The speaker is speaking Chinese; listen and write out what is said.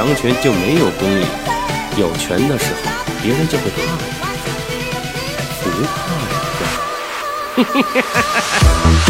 强权就没有公理，有权的时候，别人就会怕你，不怕呀？嘿哈哈哈哈！